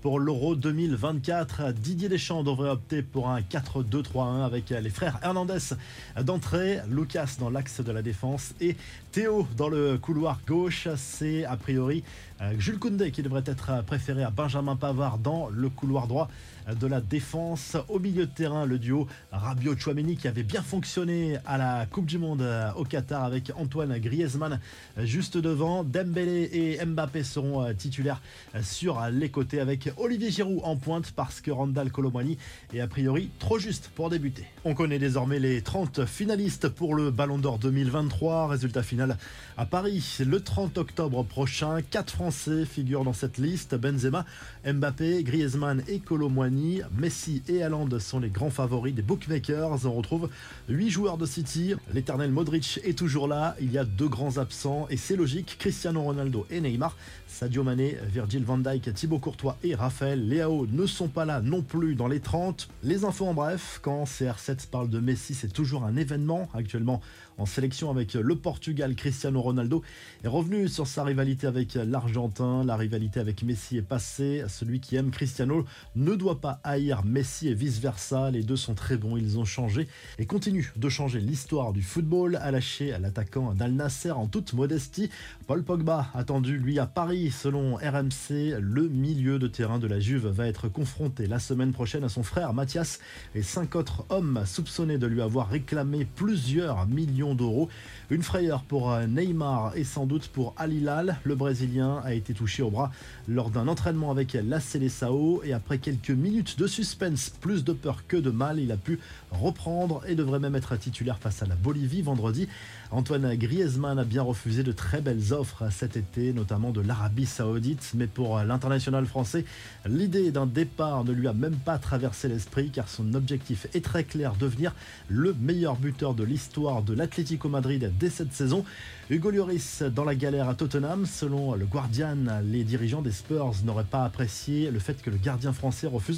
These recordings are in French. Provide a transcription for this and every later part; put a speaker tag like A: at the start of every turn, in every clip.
A: pour l'Euro 2024. Didier Deschamps devrait opter pour un 4-2-3-1 avec les frères Hernandez d'entrée, Lucas dans l'axe de la défense et Théo dans le couloir gauche. C'est a priori euh, Jules Koundé qui devrait être préféré à Benjamin Pavard dans le couloir droit de la défense. Au milieu de terrain, le duo Rabiot-Chouameni qui avait bien fonctionné à la Coupe du Monde euh, au Qatar avec Antoine Griezmann euh, juste devant. Dembélé et Mbappé seront euh, titulaires sur les côtés avec Olivier Giroud en pointe parce que Randall Colomwani est a priori trop juste pour débuter. On connaît désormais les 30 finalistes pour le Ballon d'Or 2023. Résultat final à Paris le 30 octobre prochain. Quatre Français figurent dans cette liste. Benzema, Mbappé, Griezmann et Messi et Haaland sont les grands favoris des bookmakers. On retrouve 8 joueurs de City. L'éternel Modric est toujours là. Il y a deux grands absents et c'est logique. Cristiano Ronaldo et Neymar. Sadio Mané, Virgil van Dijk, Thibaut Courtois et Raphaël Leao ne sont pas là non plus dans les 30. Les infos en bref, quand CR7 parle de Messi, c'est toujours un événement. Actuellement en sélection avec le Portugal, Cristiano Ronaldo est revenu sur sa rivalité avec l'Argentin. La rivalité avec Messi est passée. Celui qui aime Cristiano ne doit pas haïr Messi et vice-versa. Les deux sont très bons, ils ont changé et continuent de changer l'histoire du football. A lâché l'attaquant d'Al Nasser en toute modestie. Paul Pogba attendu lui à Paris. Selon RMC, le milieu de terrain de la Juve va être confronté la semaine prochaine à son frère Mathias et cinq autres hommes soupçonnés de lui avoir réclamé plusieurs millions d'euros. Une frayeur pour Neymar et sans doute pour Al Hilal. Le Brésilien a été touché au bras lors d'un entraînement avec la Sao et après quelques de suspense, plus de peur que de mal, il a pu reprendre et devrait même être titulaire face à la Bolivie vendredi. Antoine Griezmann a bien refusé de très belles offres cet été, notamment de l'Arabie Saoudite, mais pour l'international français, l'idée d'un départ ne lui a même pas traversé l'esprit car son objectif est très clair, devenir le meilleur buteur de l'histoire de l'Atlético Madrid dès cette saison. Hugo Lloris dans la galère à Tottenham, selon le Guardian, les dirigeants des Spurs n'auraient pas apprécié le fait que le gardien français refuse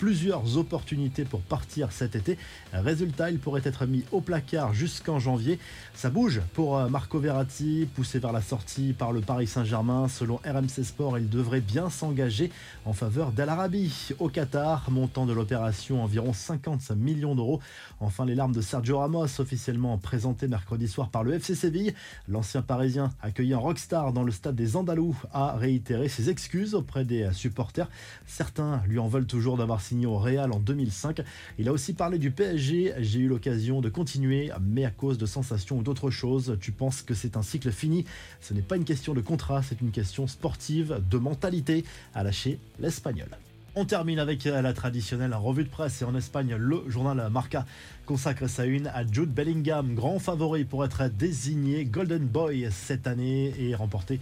A: plusieurs opportunités pour partir cet été. Résultat, il pourrait être mis au placard jusqu'en janvier. Ça bouge pour euh, Marco Verratti, poussé vers la sortie par le Paris Saint-Germain. Selon RMC Sport, il devrait bien s'engager en faveur d'Al Arabi au Qatar, montant de l'opération environ 50 millions d'euros. Enfin, les larmes de Sergio Ramos, officiellement présentées mercredi soir par le FC Séville. L'ancien parisien, accueilli en rockstar dans le stade des Andalous, a réitéré ses excuses auprès des supporters. Certains lui en veulent toujours d'avoir signé au Real en 2005. Il a aussi parlé du PSG. J'ai eu l'occasion de continuer, mais à cause de sensations ou d'autres choses, tu penses que c'est un cycle fini? Ce n'est pas une question de contrat, c'est une question sportive, de mentalité, à lâcher l'Espagnol. On termine avec la traditionnelle revue de presse et en Espagne, le journal Marca consacre sa une à Jude Bellingham, grand favori pour être désigné Golden Boy cette année et remporter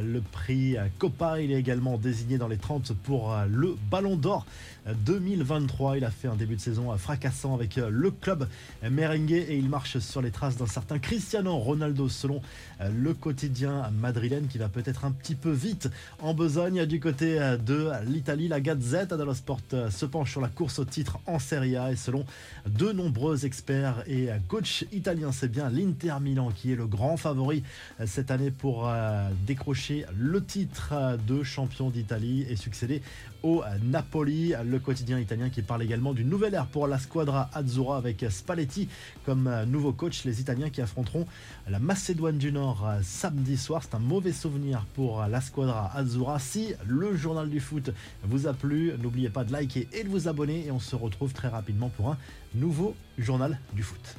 A: le prix Copa. Il est également désigné dans les 30 pour le Ballon d'Or 2023. Il a fait un début de saison fracassant avec le club merengue et il marche sur les traces d'un certain Cristiano Ronaldo selon le quotidien madrilène qui va peut-être un petit peu vite en besogne du côté de l'Italie. La Gazette dello Sport se penche sur la course au titre en Serie A et selon de nombreux experts et coach italien. C'est bien l'Inter Milan qui est le grand favori cette année pour euh, décrocher le titre de champion d'Italie et succéder au Napoli, le quotidien italien qui parle également d'une nouvelle ère pour la squadra Azzurra avec Spalletti comme nouveau coach. Les Italiens qui affronteront la Macédoine du Nord samedi soir. C'est un mauvais souvenir pour la squadra Azzurra. Si le journal du foot vous a plu, n'oubliez pas de liker et de vous abonner et on se retrouve très rapidement pour un nouveau journal du foot.